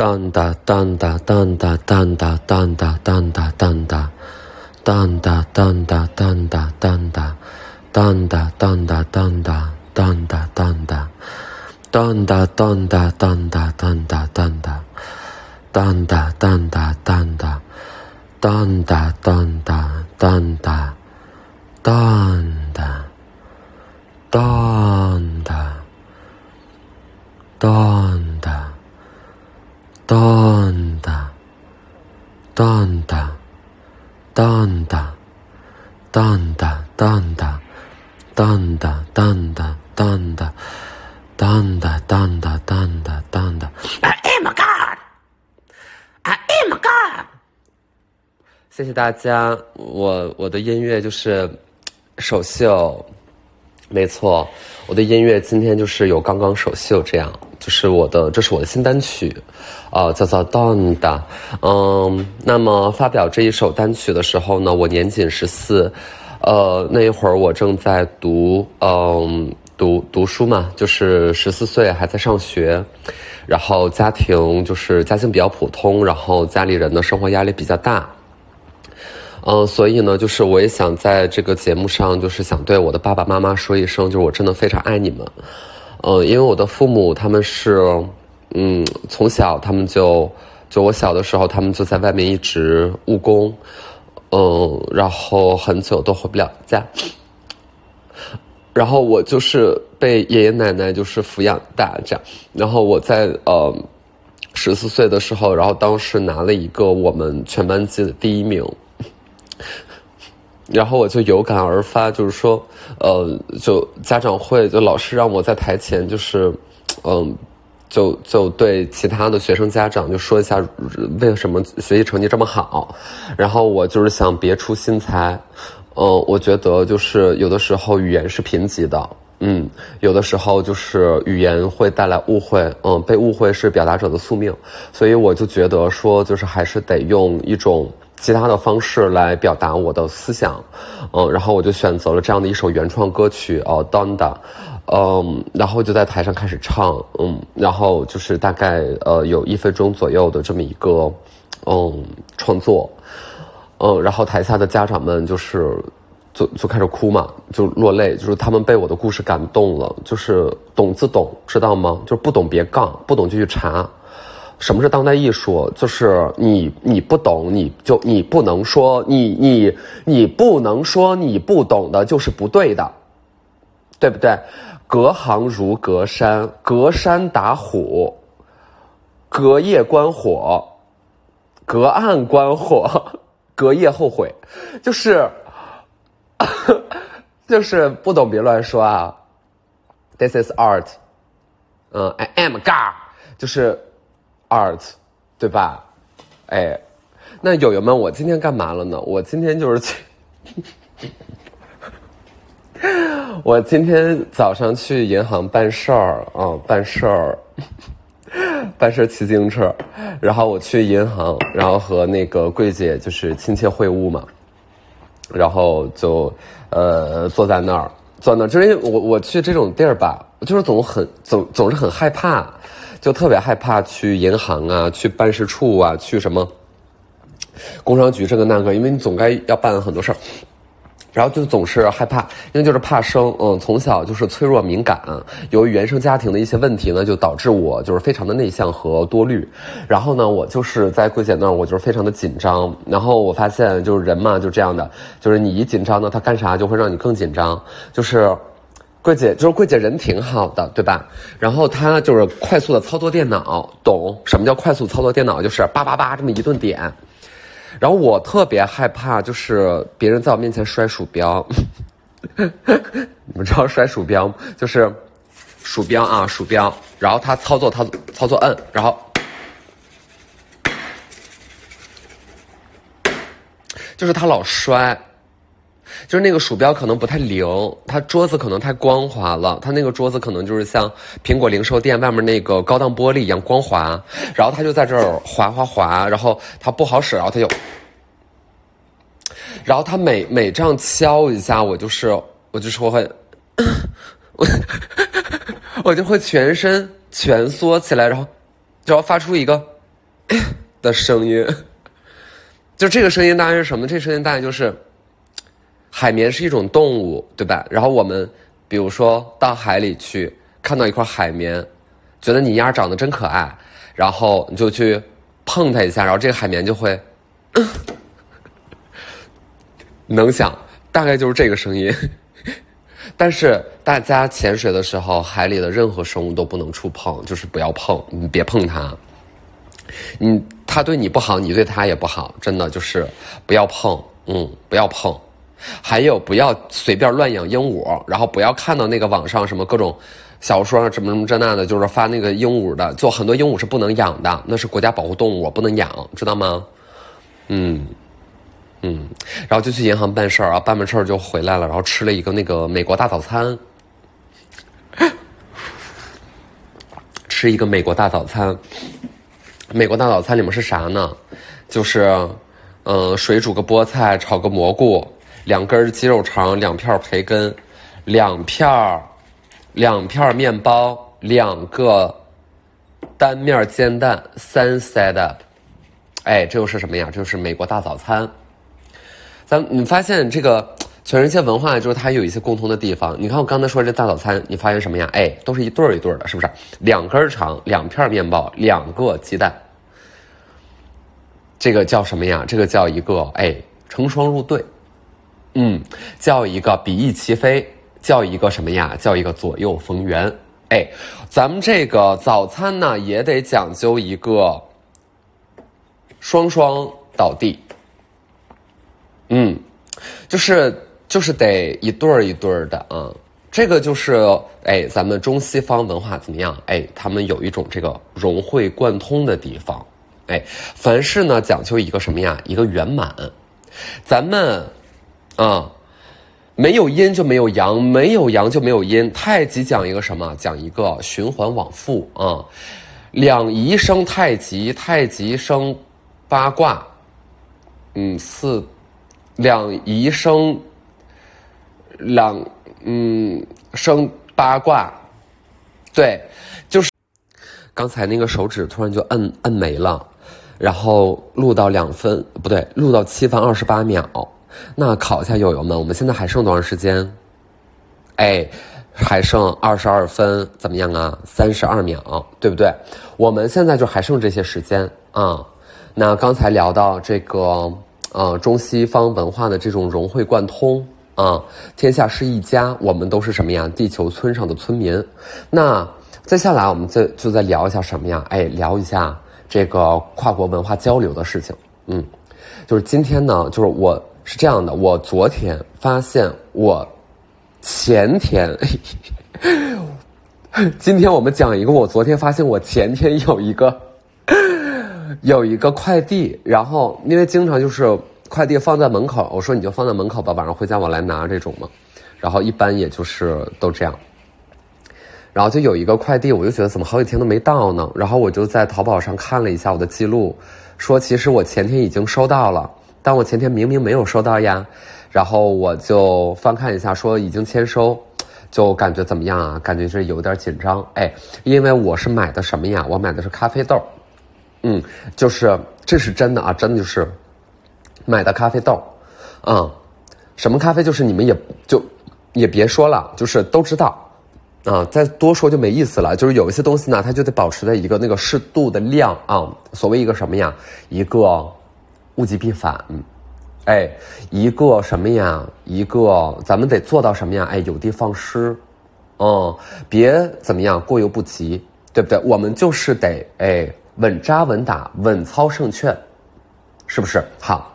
Tanta, tanta, tanta, tanta, tanta, tanta, tanta. Tanta, tanta, tanta, tanta. Tanta, tanta, tanta, tanta, tanta. Tanta, tanta, tanta, tanta, tanta. Tanta, tanta, tanta. Tanta, tanta, tanta. Tanta. Tanta. Tanta. 当哒，当哒当哒当哒当哒当哒，当哒当哒当哒，当哒当哒当哒，当，当，当。当，I am a god. I am a god. 谢谢大家，我我的音乐就是首秀，没错，我的音乐今天就是有刚刚首秀这样。就是我的，这是我的新单曲，啊，叫做《Donda》。嗯，那么发表这一首单曲的时候呢，我年仅十四，呃，那一会儿我正在读，嗯，读读书嘛，就是十四岁还在上学，然后家庭就是家境比较普通，然后家里人的生活压力比较大，嗯，所以呢，就是我也想在这个节目上，就是想对我的爸爸妈妈说一声，就是我真的非常爱你们。呃，因为我的父母他们是，嗯，从小他们就，就我小的时候，他们就在外面一直务工，嗯，然后很久都回不了家，然后我就是被爷爷奶奶就是抚养大这样，然后我在呃十四岁的时候，然后当时拿了一个我们全班级的第一名。然后我就有感而发，就是说，呃，就家长会，就老师让我在台前，就是，嗯，就就对其他的学生家长就说一下，为什么学习成绩这么好。然后我就是想别出心裁，嗯，我觉得就是有的时候语言是贫瘠的，嗯，有的时候就是语言会带来误会，嗯，被误会是表达者的宿命，所以我就觉得说，就是还是得用一种。其他的方式来表达我的思想，嗯，然后我就选择了这样的一首原创歌曲，哦，Donda，嗯，然后就在台上开始唱，嗯，然后就是大概呃有一分钟左右的这么一个，嗯，创作，嗯，然后台下的家长们就是就就开始哭嘛，就落泪，就是他们被我的故事感动了，就是懂自懂，知道吗？就是不懂别杠，不懂就去查。什么是当代艺术？就是你你不懂，你就你不能说你你你不能说你不懂的就是不对的，对不对？隔行如隔山，隔山打虎，隔夜观火，隔岸观火，隔夜后悔，就是 就是不懂别乱说啊。This is art，嗯，I am God，就是。art，对吧？哎，那友友们，我今天干嘛了呢？我今天就是去，我今天早上去银行办事儿啊，办事儿，办事儿骑自行车，然后我去银行，然后和那个柜姐就是亲切会晤嘛，然后就呃坐在那儿，坐那儿，就是因为我我去这种地儿吧，就是总很总总是很害怕。就特别害怕去银行啊，去办事处啊，去什么工商局这个那个，因为你总该要办很多事儿，然后就总是害怕，因为就是怕生，嗯，从小就是脆弱敏感，由于原生家庭的一些问题呢，就导致我就是非常的内向和多虑，然后呢，我就是在柜姐那儿，我就是非常的紧张，然后我发现就是人嘛就这样的，就是你一紧张呢，他干啥就会让你更紧张，就是。柜姐就是柜姐，人挺好的，对吧？然后她就是快速的操作电脑，懂什么叫快速操作电脑？就是叭叭叭这么一顿点。然后我特别害怕，就是别人在我面前摔鼠标。你们知道摔鼠标就是鼠标啊，鼠标。然后他操作，他操作摁，然后就是他老摔。就是那个鼠标可能不太灵，它桌子可能太光滑了，它那个桌子可能就是像苹果零售店外面那个高档玻璃一样光滑，然后它就在这儿滑滑滑，然后它不好使，然后它就，然后它每每这样敲一下，我就是我就是会，我我就会全身蜷缩起来，然后就要发出一个的声音。就这个声音大概是什么？这声音大概就是，海绵是一种动物，对吧？然后我们比如说到海里去，看到一块海绵，觉得你丫长得真可爱，然后你就去碰它一下，然后这个海绵就会，能想大概就是这个声音。但是大家潜水的时候，海里的任何生物都不能触碰，就是不要碰，你别碰它。你它对你不好，你对它也不好，真的就是不要碰，嗯，不要碰。还有不要随便乱养鹦鹉，然后不要看到那个网上什么各种小说什么什么这那的，就是发那个鹦鹉的，就很多鹦鹉是不能养的，那是国家保护动物，不能养，知道吗？嗯嗯，然后就去银行办事儿啊，办完事儿就回来了，然后吃了一个那个美国大早餐，吃一个美国大早餐。美国大早餐里面是啥呢？就是，嗯，水煮个菠菜，炒个蘑菇，两根鸡肉肠，两片培根，两片，两片面包，两个单面煎蛋，三 set up。哎，这又是什么呀？这就是美国大早餐。咱你发现这个全世界文化就是它有一些共同的地方。你看我刚才说这大早餐，你发现什么呀？哎，都是一对儿一对儿的，是不是？两根肠，两片面包，两个鸡蛋。这个叫什么呀？这个叫一个哎，成双入对，嗯，叫一个比翼齐飞，叫一个什么呀？叫一个左右逢源。哎，咱们这个早餐呢，也得讲究一个双双倒地，嗯，就是就是得一对儿一对儿的啊。这个就是哎，咱们中西方文化怎么样？哎，他们有一种这个融会贯通的地方。哎，凡事呢讲究一个什么呀？一个圆满。咱们啊，没有阴就没有阳，没有阳就没有阴。太极讲一个什么？讲一个循环往复啊。两仪生太极，太极生八卦。嗯，四两仪生两嗯生八卦。对，就是刚才那个手指突然就摁摁没了。然后录到两分不对，录到七分二十八秒。那考一下友友们，我们现在还剩多长时间？哎，还剩二十二分，怎么样啊？三十二秒，对不对？我们现在就还剩这些时间啊。那刚才聊到这个呃中西方文化的这种融会贯通啊，天下是一家，我们都是什么呀？地球村上的村民。那接下来我们再就再聊一下什么呀？哎，聊一下。这个跨国文化交流的事情，嗯，就是今天呢，就是我是这样的，我昨天发现我前天，今天我们讲一个，我昨天发现我前天有一个有一个快递，然后因为经常就是快递放在门口，我说你就放在门口吧，晚上回家我来拿这种嘛，然后一般也就是都这样。然后就有一个快递，我就觉得怎么好几天都没到呢？然后我就在淘宝上看了一下我的记录，说其实我前天已经收到了，但我前天明明没有收到呀。然后我就翻看一下，说已经签收，就感觉怎么样啊？感觉是有点紧张，哎，因为我是买的什么呀？我买的是咖啡豆，嗯，就是这是真的啊，真的就是买的咖啡豆，嗯，什么咖啡？就是你们也就也别说了，就是都知道。啊，再多说就没意思了。就是有一些东西呢，它就得保持在一个那个适度的量啊。所谓一个什么呀？一个物极必反，哎，一个什么呀？一个咱们得做到什么呀？哎，有的放矢，嗯，别怎么样过犹不及，对不对？我们就是得哎稳扎稳打，稳操胜券，是不是？好，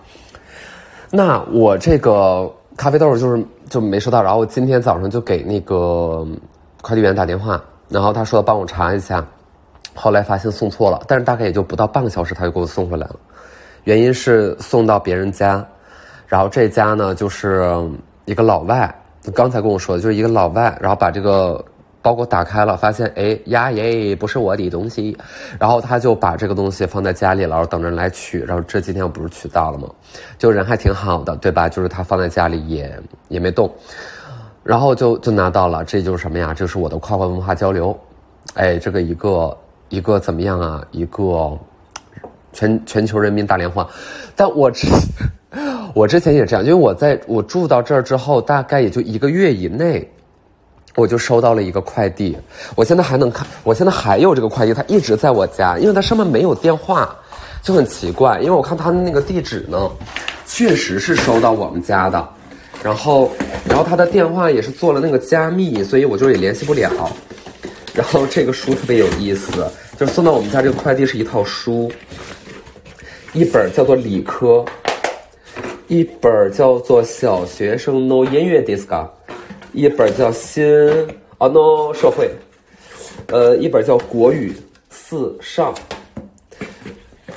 那我这个咖啡豆就是就没收到，然后我今天早上就给那个。快递员打电话，然后他说帮我查一下，后来发现送错了，但是大概也就不到半个小时，他就给我送回来了。原因是送到别人家，然后这家呢就是一个老外，刚才跟我说的就是一个老外，然后把这个包裹打开了，发现哎呀耶不是我的东西，然后他就把这个东西放在家里了，然后等着来取，然后这几天我不是取到了吗？就人还挺好的，对吧？就是他放在家里也也没动。然后就就拿到了，这就是什么呀？这是我的跨国文化交流，哎，这个一个一个怎么样啊？一个全全球人民打电话。但我之我之前也这样，因为我在我住到这儿之后，大概也就一个月以内，我就收到了一个快递。我现在还能看，我现在还有这个快递，它一直在我家，因为它上面没有电话，就很奇怪。因为我看它的那个地址呢，确实是收到我们家的。然后，然后他的电话也是做了那个加密，所以我就也联系不了。然后这个书特别有意思，就是送到我们家这个快递是一套书，一本叫做理科，一本叫做小学生 no 音乐 disco，一本叫新啊 no 社会，呃，一本叫国语四上，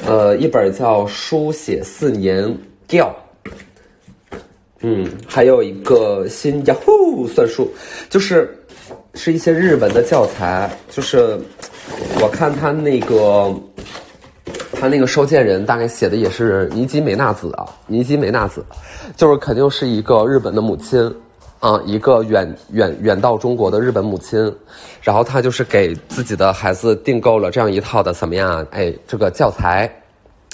呃，一本叫书写四年调。嗯，还有一个新呀呼算术，就是是一些日文的教材。就是我看他那个他那个收件人大概写的也是尼基美纳子啊，尼基美纳子，就是肯定是一个日本的母亲啊，一个远远远到中国的日本母亲。然后他就是给自己的孩子订购了这样一套的怎么样？哎，这个教材。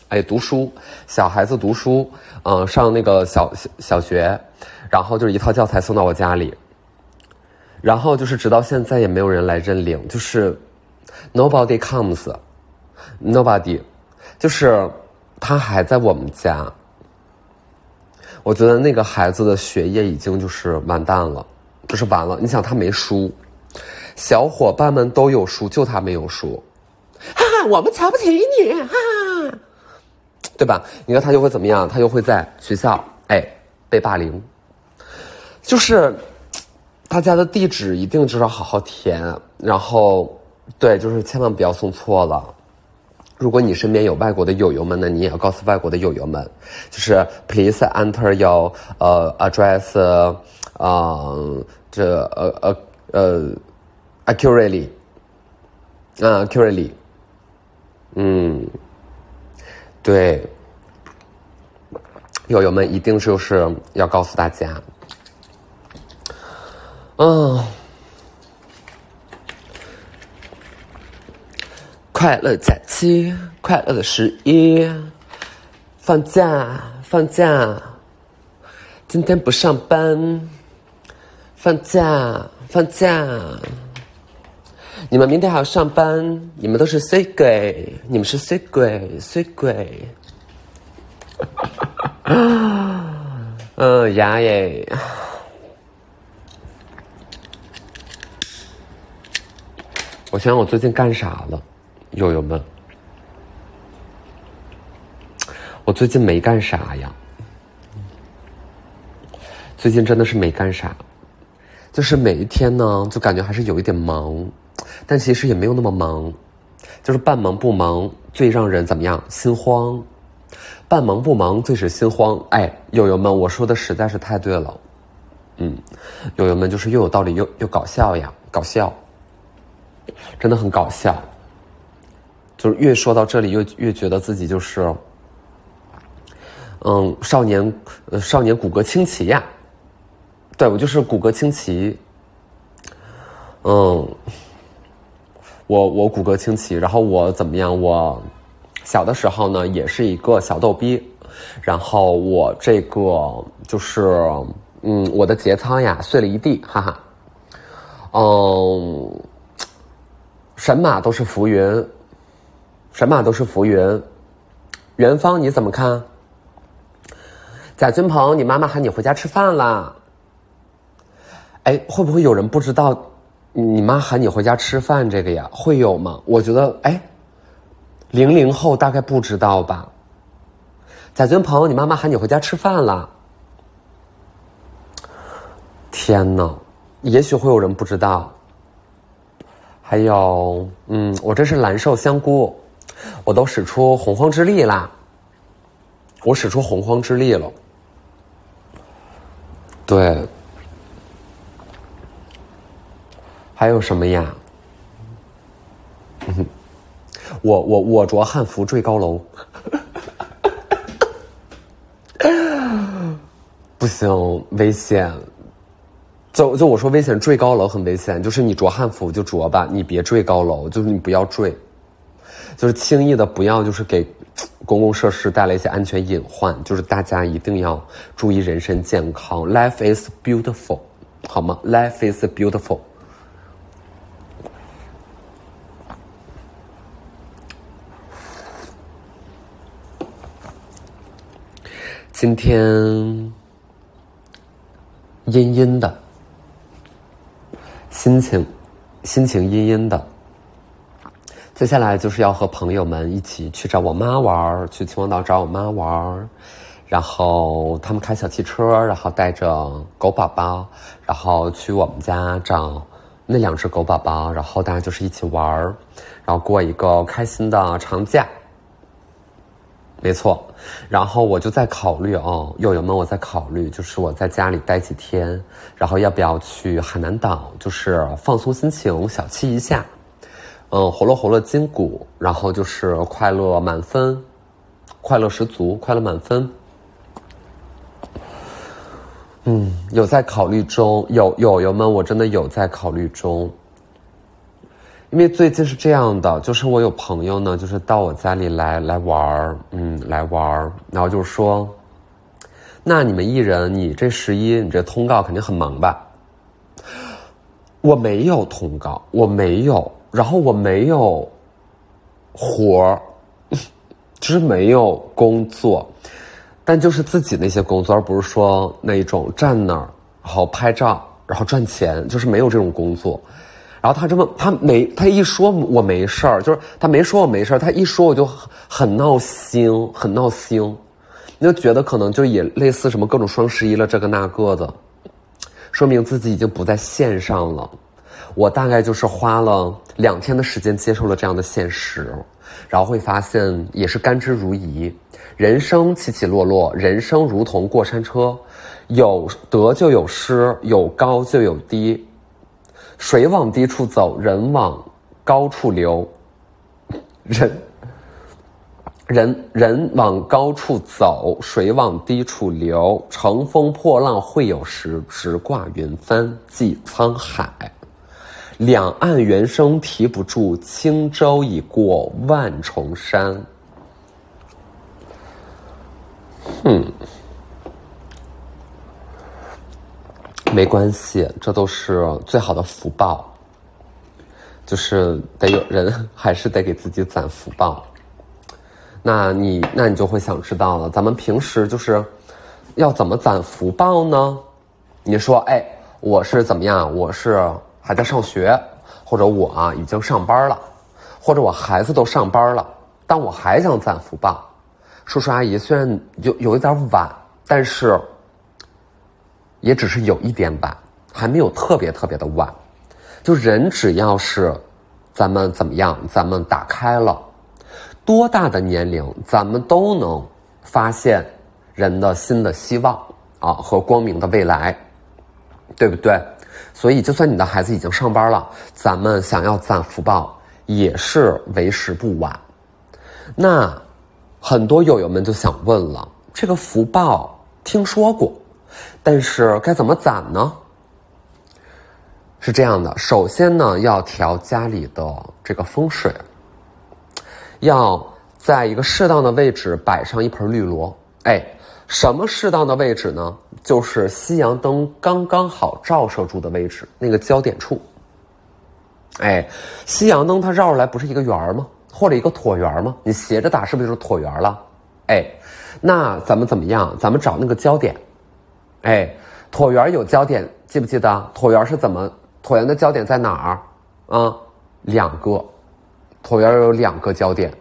哎，读书，小孩子读书，嗯，上那个小小小学，然后就是一套教材送到我家里，然后就是直到现在也没有人来认领，就是 nobody comes，nobody，就是他还在我们家，我觉得那个孩子的学业已经就是完蛋了，就是完了。你想他没书，小伙伴们都有书，就他没有书，哈哈，我们瞧不起你，哈哈。对吧？你看他就会怎么样？他就会在学校哎被霸凌。就是大家的地址一定知道好好填，然后对，就是千万不要送错了。如果你身边有外国的友友们呢，你也要告诉外国的友友们，就是 please enter your 呃 address 啊这呃呃呃 accurately 啊 accurately 嗯。对，友友们一定就是要告诉大家，嗯，快乐在七，快乐的十一，放假，放假，今天不上班，放假，放假。你们明天还要上班，你们都是衰鬼，你们是衰鬼，衰鬼。嗯，呀耶！我想，我最近干啥了，友友们？我最近没干啥呀，最近真的是没干啥，就是每一天呢，就感觉还是有一点忙。但其实也没有那么忙，就是半忙不忙最让人怎么样？心慌，半忙不忙最是心慌。哎，友友们，我说的实在是太对了，嗯，友友们就是又有道理又又搞笑呀，搞笑，真的很搞笑，就是越说到这里，越越觉得自己就是，嗯，少年呃少年骨骼清奇呀，对我就是骨骼清奇，嗯。我我骨骼清奇，然后我怎么样？我小的时候呢，也是一个小逗逼，然后我这个就是嗯，我的节操呀碎了一地，哈哈。嗯，神马都是浮云，神马都是浮云。元芳你怎么看？贾君鹏，你妈妈喊你回家吃饭啦。哎，会不会有人不知道？你妈喊你回家吃饭，这个呀会有吗？我觉得，哎，零零后大概不知道吧。贾君鹏，你妈妈喊你回家吃饭了。天哪，也许会有人不知道。还有，嗯，我这是蓝瘦香菇，我都使出洪荒之力啦。我使出洪荒之力了。对。还有什么呀？我我我着汉服坠高楼，不行，危险。就就我说危险，坠高楼很危险。就是你着汉服就着吧，你别坠高楼，就是你不要坠，就是轻易的不要，就是给公共设施带来一些安全隐患，就是大家一定要注意人身健康。Life is beautiful，好吗？Life is beautiful。今天阴阴的，心情心情阴阴的。接下来就是要和朋友们一起去找我妈玩去秦皇岛找我妈玩然后他们开小汽车，然后带着狗宝宝，然后去我们家找那两只狗宝宝，然后大家就是一起玩然后过一个开心的长假。没错，然后我就在考虑哦，友友们，我在考虑，就是我在家里待几天，然后要不要去海南岛，就是放松心情，小憩一下。嗯，活络活络筋骨，然后就是快乐满分，快乐十足，快乐满分。嗯，有在考虑中，有友友们，我真的有在考虑中。因为最近是这样的，就是我有朋友呢，就是到我家里来来玩儿，嗯，来玩儿，然后就是说，那你们艺人，你这十一，你这通告肯定很忙吧？我没有通告，我没有。然后我没有活儿，就是没有工作，但就是自己那些工作，而不是说那一种站那儿，然后拍照，然后赚钱，就是没有这种工作。然后他这么，他没他一说我没事儿，就是他没说我没事儿，他一说我就很闹心，很闹心，你就觉得可能就也类似什么各种双十一了这个那个的，说明自己已经不在线上了。我大概就是花了两天的时间接受了这样的现实，然后会发现也是甘之如饴。人生起起落落，人生如同过山车，有得就有失，有高就有低。水往低处走，人往高处流。人人人往高处走，水往低处流。乘风破浪会有时，直挂云帆济沧海。两岸猿声啼不住，轻舟已过万重山。嗯，没关系，这都是最好的福报。就是得有人，还是得给自己攒福报。那你，那你就会想知道了，咱们平时就是要怎么攒福报呢？你说，哎，我是怎么样？我是。还在上学，或者我啊已经上班了，或者我孩子都上班了，但我还想攒福报。叔叔阿姨虽然有有一点晚，但是也只是有一点晚，还没有特别特别的晚。就人只要是咱们怎么样，咱们打开了，多大的年龄，咱们都能发现人的新的希望啊和光明的未来，对不对？所以，就算你的孩子已经上班了，咱们想要攒福报也是为时不晚。那很多友友们就想问了：这个福报听说过，但是该怎么攒呢？是这样的，首先呢，要调家里的这个风水，要在一个适当的位置摆上一盆绿萝。哎。什么适当的位置呢？就是夕阳灯刚刚好照射住的位置，那个焦点处。哎，夕阳灯它绕出来不是一个圆吗？或者一个椭圆吗？你斜着打是不是就是椭圆了？哎，那咱们怎么样？咱们找那个焦点。哎，椭圆有焦点，记不记得？椭圆是怎么？椭圆的焦点在哪儿？啊，两个，椭圆有两个焦点，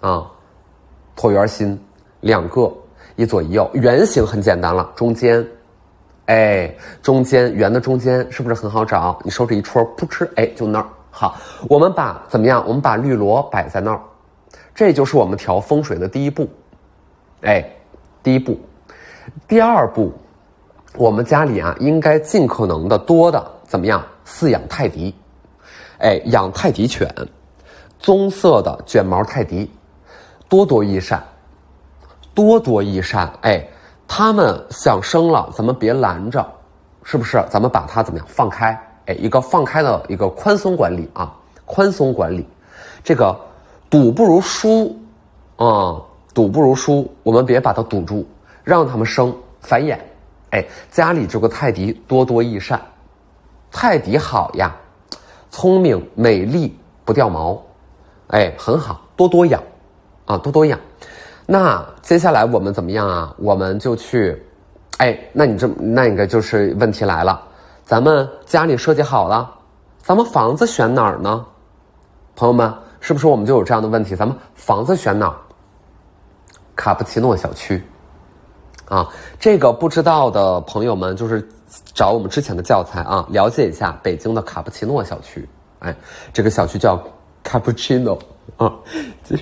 啊，椭圆心两个。一左一右，圆形很简单了，中间，哎，中间圆的中间是不是很好找？你手指一戳，噗嗤，哎，就那儿。好，我们把怎么样？我们把绿萝摆在那儿，这就是我们调风水的第一步，哎，第一步，第二步，我们家里啊，应该尽可能的多的怎么样？饲养泰迪，哎，养泰迪犬，棕色的卷毛泰迪，多多益善。多多益善，哎，他们想生了，咱们别拦着，是不是？咱们把它怎么样放开？哎，一个放开的一个宽松管理啊，宽松管理，这个赌不如输，啊，赌不如输，我们别把它堵住，让他们生繁衍。哎，家里这个泰迪多多益善，泰迪好呀，聪明美丽不掉毛，哎，很好，多多养，啊，多多养。那接下来我们怎么样啊？我们就去，哎，那你这那应该就是问题来了，咱们家里设计好了，咱们房子选哪儿呢？朋友们，是不是我们就有这样的问题？咱们房子选哪儿？卡布奇诺小区。啊，这个不知道的朋友们，就是找我们之前的教材啊，了解一下北京的卡布奇诺小区。哎，这个小区叫卡布奇诺啊，就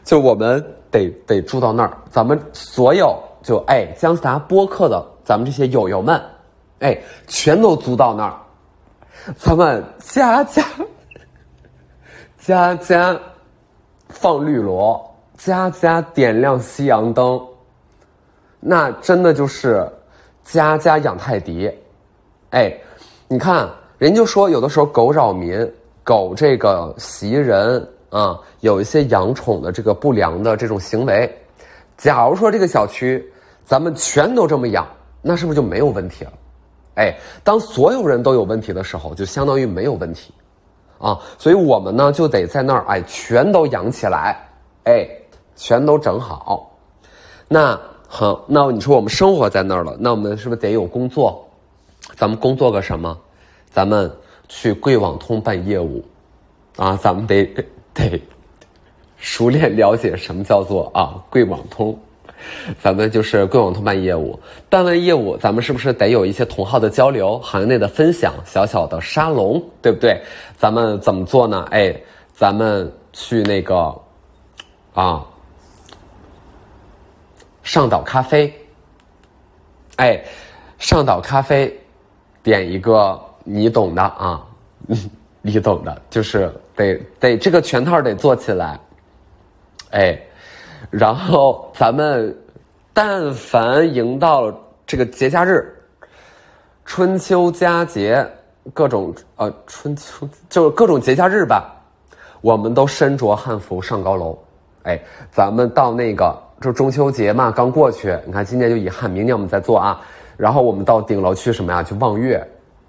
就我们得得住到那儿。咱们所有就哎姜思达播客的咱们这些友友们，哎，全都租到那儿。咱们家家家家放绿萝，家家点亮夕阳灯。那真的就是家家养泰迪，哎，你看人就说有的时候狗扰民，狗这个袭人啊，有一些养宠的这个不良的这种行为。假如说这个小区咱们全都这么养，那是不是就没有问题了？哎，当所有人都有问题的时候，就相当于没有问题啊。所以我们呢就得在那儿哎，全都养起来，哎，全都整好，那。好，那你说我们生活在那儿了，那我们是不是得有工作？咱们工作个什么？咱们去贵网通办业务，啊，咱们得得熟练了解什么叫做啊贵网通。咱们就是贵网通办业务，办完业务，咱们是不是得有一些同号的交流、行业内的分享、小小的沙龙，对不对？咱们怎么做呢？哎，咱们去那个啊。上岛咖啡，哎，上岛咖啡，点一个你懂的啊，你懂的，就是得得这个全套得做起来，哎，然后咱们但凡迎到这个节假日，春秋佳节，各种呃春秋就是各种节假日吧，我们都身着汉服上高楼，哎，咱们到那个。就中秋节嘛，刚过去，你看今年就遗憾，明年我们再做啊。然后我们到顶楼去什么呀？去望月。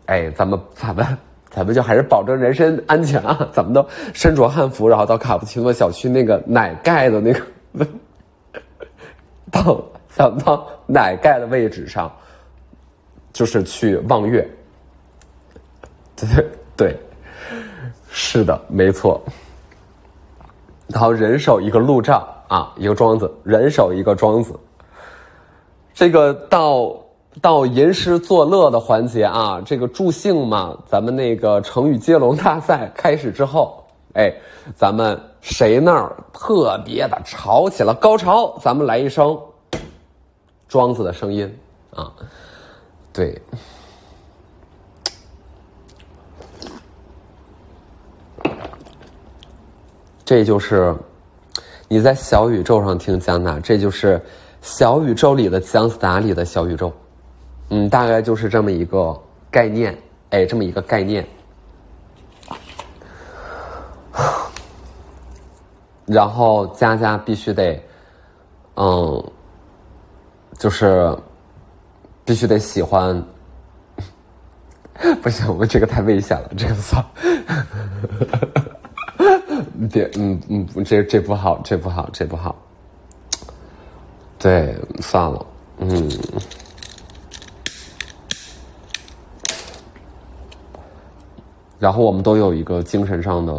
哎，咱们咱们咱们就还是保证人身安全啊。咱们都身着汉服，然后到卡布奇诺小区那个奶盖的那个，到咱们到奶盖的位置上，就是去望月。对对，是的，没错。然后人手一个路障。啊，一个庄子，人手一个庄子。这个到到吟诗作乐的环节啊，这个助兴嘛，咱们那个成语接龙大赛开始之后，哎，咱们谁那儿特别的吵起了高潮，咱们来一声庄子的声音啊，对，这就是。你在小宇宙上听姜达，这就是小宇宙里的姜思达里的小宇宙，嗯，大概就是这么一个概念，哎，这么一个概念。然后佳佳必须得，嗯，就是必须得喜欢，不行，我这个太危险了，这个算。别，嗯嗯，这这不好，这不好，这不好。对，算了，嗯。然后我们都有一个精神上的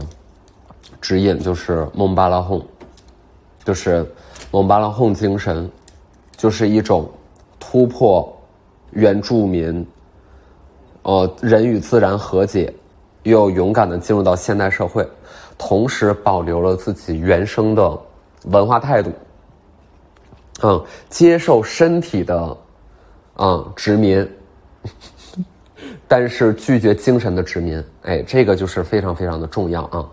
指引，就是蒙巴拉哄，就是蒙巴拉哄精神，就是一种突破原住民，呃，人与自然和解，又勇敢的进入到现代社会。同时保留了自己原生的文化态度，嗯，接受身体的，嗯，殖民，但是拒绝精神的殖民，哎，这个就是非常非常的重要啊。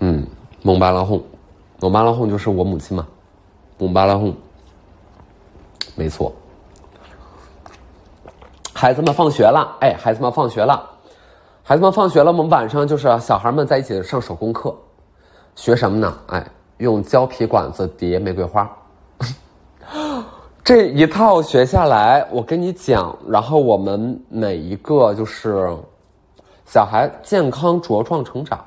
嗯，蒙巴拉哄，蒙巴拉哄就是我母亲嘛，蒙巴拉哄，没错。孩子们放学了，哎，孩子们放学了。孩子们放学了，我们晚上就是小孩们在一起上手工课，学什么呢？哎，用胶皮管子叠玫瑰花。这一套学下来，我跟你讲，然后我们每一个就是小孩健康茁壮成长，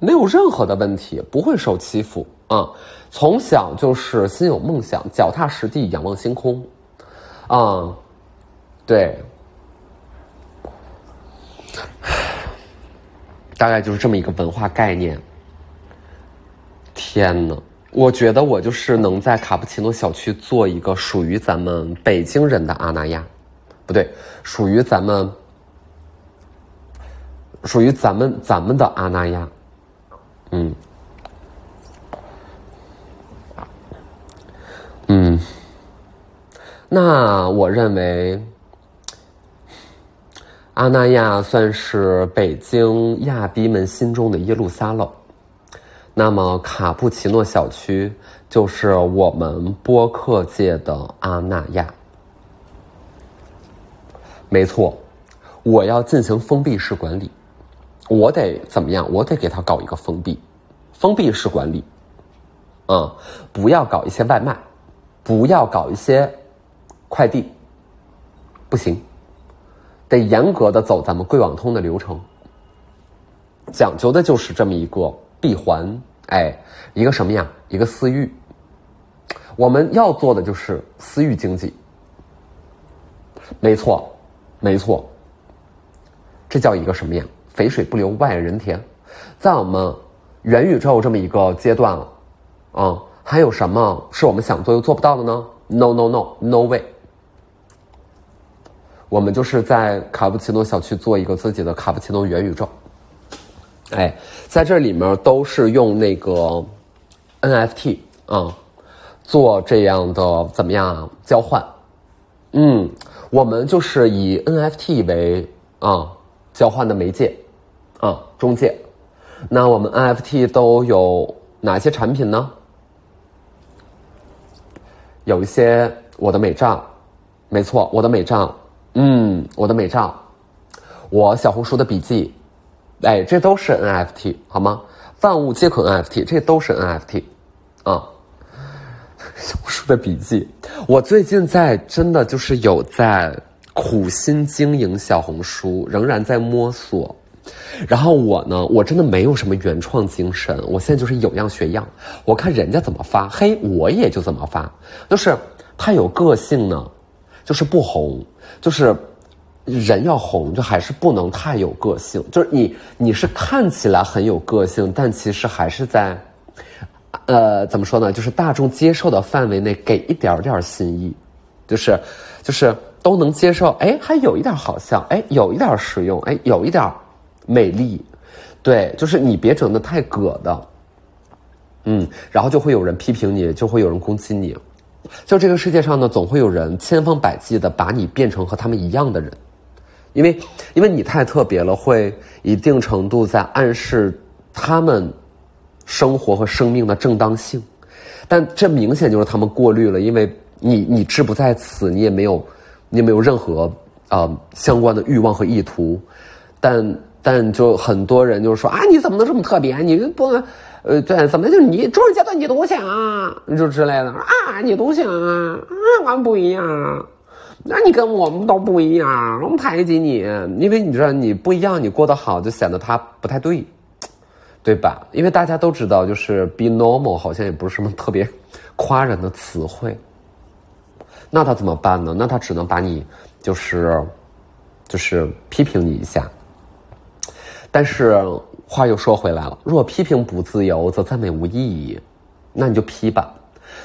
没有任何的问题，不会受欺负啊。从小就是心有梦想，脚踏实地，仰望星空，啊，对，大概就是这么一个文化概念。天呐！我觉得我就是能在卡布奇诺小区做一个属于咱们北京人的阿那亚，不对，属于咱们，属于咱们咱们的阿那亚，嗯，嗯，那我认为阿那亚算是北京亚逼们心中的耶路撒冷。那么卡布奇诺小区就是我们播客界的阿那亚，没错，我要进行封闭式管理，我得怎么样？我得给他搞一个封闭，封闭式管理，啊，不要搞一些外卖，不要搞一些快递，不行，得严格的走咱们贵网通的流程，讲究的就是这么一个。闭环，哎，一个什么呀？一个私域。我们要做的就是私域经济。没错，没错。这叫一个什么呀？肥水不流外人田。在我们元宇宙这么一个阶段了，啊，还有什么是我们想做又做不到的呢？No No No No way。我们就是在卡布奇诺小区做一个自己的卡布奇诺元宇宙。哎，在这里面都是用那个 NFT 啊，做这样的怎么样交换？嗯，我们就是以 NFT 为啊交换的媒介啊中介。那我们 NFT 都有哪些产品呢？有一些我的美照，没错，我的美照，嗯，我的美照，我小红书的笔记。哎，这都是 NFT 好吗？万物皆可 NFT，这都是 NFT，啊。小红书的笔记，我最近在真的就是有在苦心经营小红书，仍然在摸索。然后我呢，我真的没有什么原创精神，我现在就是有样学样。我看人家怎么发，嘿，我也就怎么发。就是太有个性呢，就是不红，就是。人要红，就还是不能太有个性。就是你，你是看起来很有个性，但其实还是在，呃，怎么说呢？就是大众接受的范围内，给一点点新意，就是，就是都能接受。哎，还有一点好笑，哎，有一点实用，哎，有一点美丽，对，就是你别整的太葛的，嗯，然后就会有人批评你，就会有人攻击你。就这个世界上呢，总会有人千方百计的把你变成和他们一样的人。因为，因为你太特别了，会一定程度在暗示他们生活和生命的正当性，但这明显就是他们过滤了，因为你你志不在此，你也没有，你也没有任何啊相关的欲望和意图，但但就很多人就是说啊，你怎么能这么特别？你不能呃对，怎么就你中日阶段你独享，就之类的啊，你独享啊，啊，们不一样啊。那你跟我们都不一样，我们排挤你，因为你知道你不一样，你过得好就显得他不太对，对吧？因为大家都知道，就是 be normal 好像也不是什么特别夸人的词汇。那他怎么办呢？那他只能把你就是就是批评你一下。但是话又说回来了，若批评不自由，则赞美无意义。那你就批吧。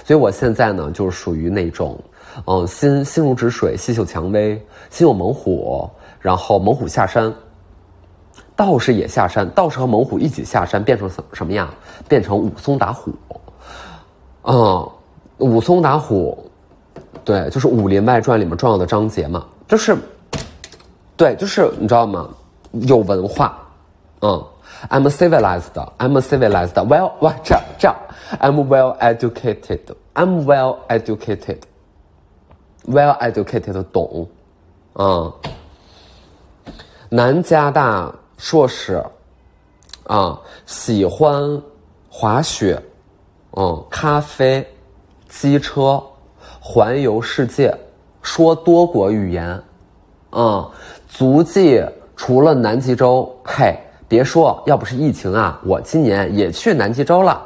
所以我现在呢，就是属于那种。嗯，心心如止水，细嗅蔷薇，心有猛虎，然后猛虎下山，道士也下山，道士和猛虎一起下山，变成什什么呀？变成武松打虎。嗯，武松打虎，对，就是《武林外传》里面重要的章节嘛，就是，对，就是你知道吗？有文化，嗯，I'm civilized，I'm civilized，well，哇，这样这样，I'm well educated，I'm well educated。Well educated，懂，啊，南加大硕士，啊，喜欢滑雪，嗯，咖啡，机车，环游世界，说多国语言，嗯，足迹除了南极洲，嘿，别说，要不是疫情啊，我今年也去南极洲了，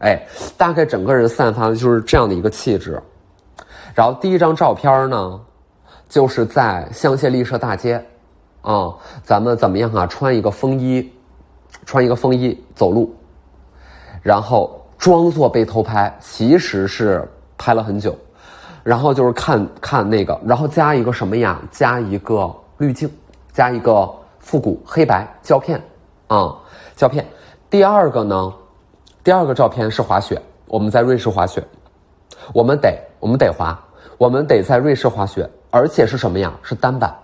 哎，大概整个人散发的就是这样的一个气质。然后第一张照片呢，就是在香榭丽舍大街，啊，咱们怎么样啊？穿一个风衣，穿一个风衣走路，然后装作被偷拍，其实是拍了很久，然后就是看看那个，然后加一个什么呀？加一个滤镜，加一个复古黑白胶片，啊，胶片。第二个呢，第二个照片是滑雪，我们在瑞士滑雪，我们得我们得滑。我们得在瑞士滑雪，而且是什么呀？是单板，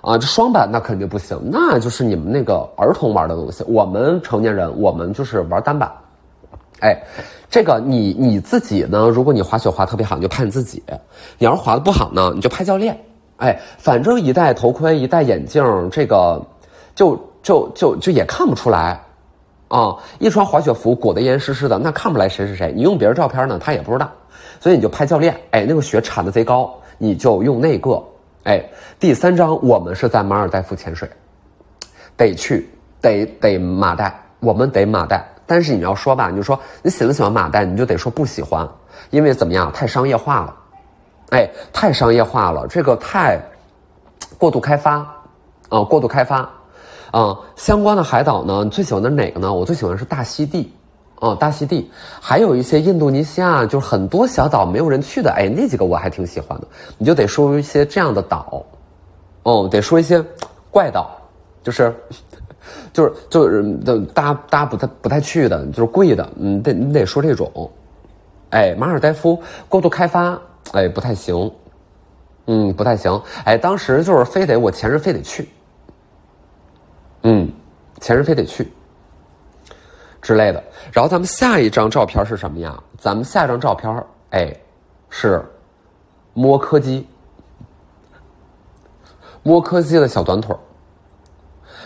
啊，这双板那肯定不行，那就是你们那个儿童玩的东西。我们成年人，我们就是玩单板。哎，这个你你自己呢？如果你滑雪滑特别好，你就拍你自己；你要是滑的不好呢，你就拍教练。哎，反正一戴头盔，一戴眼镜，这个就就就就也看不出来，啊，一穿滑雪服裹得严严实实的，那看不出来谁是谁。你用别人照片呢，他也不知道。所以你就拍教练，哎，那个雪铲的贼高，你就用那个，哎，第三张我们是在马尔代夫潜水，得去，得得马代，我们得马代，但是你要说吧，你就说你喜不喜欢马代，你就得说不喜欢，因为怎么样，太商业化了，哎，太商业化了，这个太过度开发，啊，过度开发，啊，相关的海岛呢，你最喜欢的哪个呢？我最喜欢是大溪地。哦，大溪地，还有一些印度尼西亚，就是很多小岛没有人去的，哎，那几个我还挺喜欢的。你就得说一些这样的岛，哦，得说一些怪岛，就是，就是就是，大家大家不太不太去的，就是贵的，嗯，得你得说这种，哎，马尔代夫过度开发，哎，不太行，嗯，不太行，哎，当时就是非得我前任非得去，嗯，前任非得去。之类的，然后咱们下一张照片是什么呀？咱们下一张照片，哎，是摸柯基，摸柯基的小短腿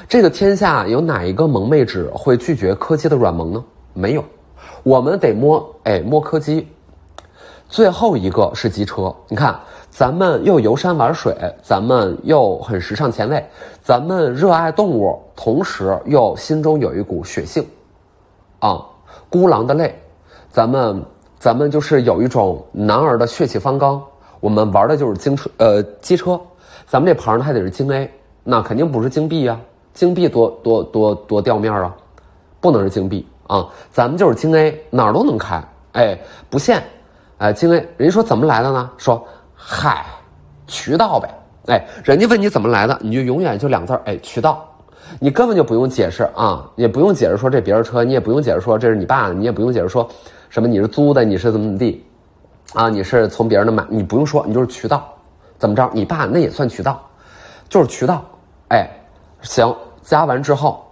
这个天下有哪一个萌妹纸会拒绝柯基的软萌呢？没有，我们得摸，哎，摸柯基。最后一个是机车，你看，咱们又游山玩水，咱们又很时尚前卫，咱们热爱动物，同时又心中有一股血性。啊，孤狼的泪，咱们咱们就是有一种男儿的血气方刚。我们玩的就是京车，呃，机车。咱们这牌呢还得是京 A，那肯定不是京 B 呀。京 B 多多多多掉面啊，不能是京 B 啊。咱们就是京 A，哪儿都能开，哎，不限。哎，京 A，人家说怎么来的呢？说，嗨，渠道呗。哎，人家问你怎么来的，你就永远就两字儿，哎，渠道。你根本就不用解释啊，也不用解释说这别人车，你也不用解释说这是你爸的，你也不用解释说，什么你是租的，你是怎么怎么地，啊，你是从别人那买，你不用说，你就是渠道，怎么着？你爸那也算渠道，就是渠道，哎，行，加完之后，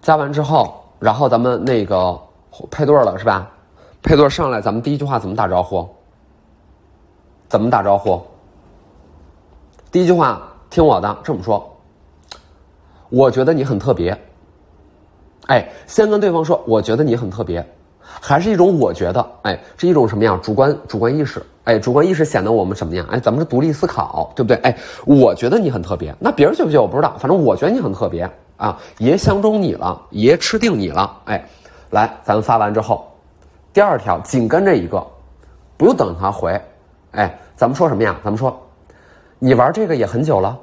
加完之后，然后咱们那个配对了是吧？配对上来，咱们第一句话怎么打招呼？怎么打招呼？第一句话听我的，这么说。我觉得你很特别，哎，先跟对方说，我觉得你很特别，还是一种我觉得，哎，是一种什么样主观主观意识，哎，主观意识显得我们什么样？哎，咱们是独立思考，对不对？哎，我觉得你很特别，那别人觉不觉我不知道，反正我觉得你很特别啊，爷相中你了，爷吃定你了，哎，来，咱们发完之后，第二条紧跟着一个，不用等他回，哎，咱们说什么呀？咱们说，你玩这个也很久了。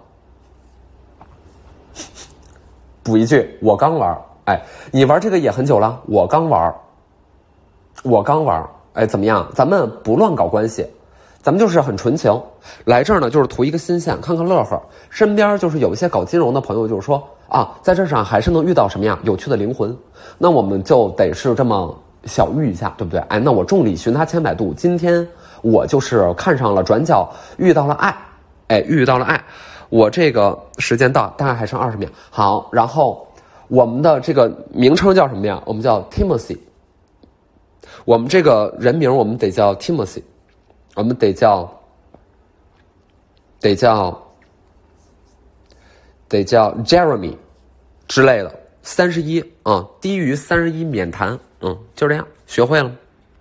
补一句，我刚玩哎，你玩这个也很久了，我刚玩我刚玩哎，怎么样？咱们不乱搞关系，咱们就是很纯情，来这儿呢就是图一个新鲜，看看乐呵。身边就是有一些搞金融的朋友，就是说啊，在这上还是能遇到什么样有趣的灵魂，那我们就得是这么小遇一下，对不对？哎，那我众里寻他千百度，今天我就是看上了，转角遇到了爱，哎，遇到了爱。我这个时间到，大概还剩二十秒。好，然后我们的这个名称叫什么呀？我们叫 Timothy。我们这个人名我们得叫 Timothy，我们得叫得叫得叫 Jeremy 之类的。三十一啊，低于三十一免谈。嗯，就这样，学会了吗。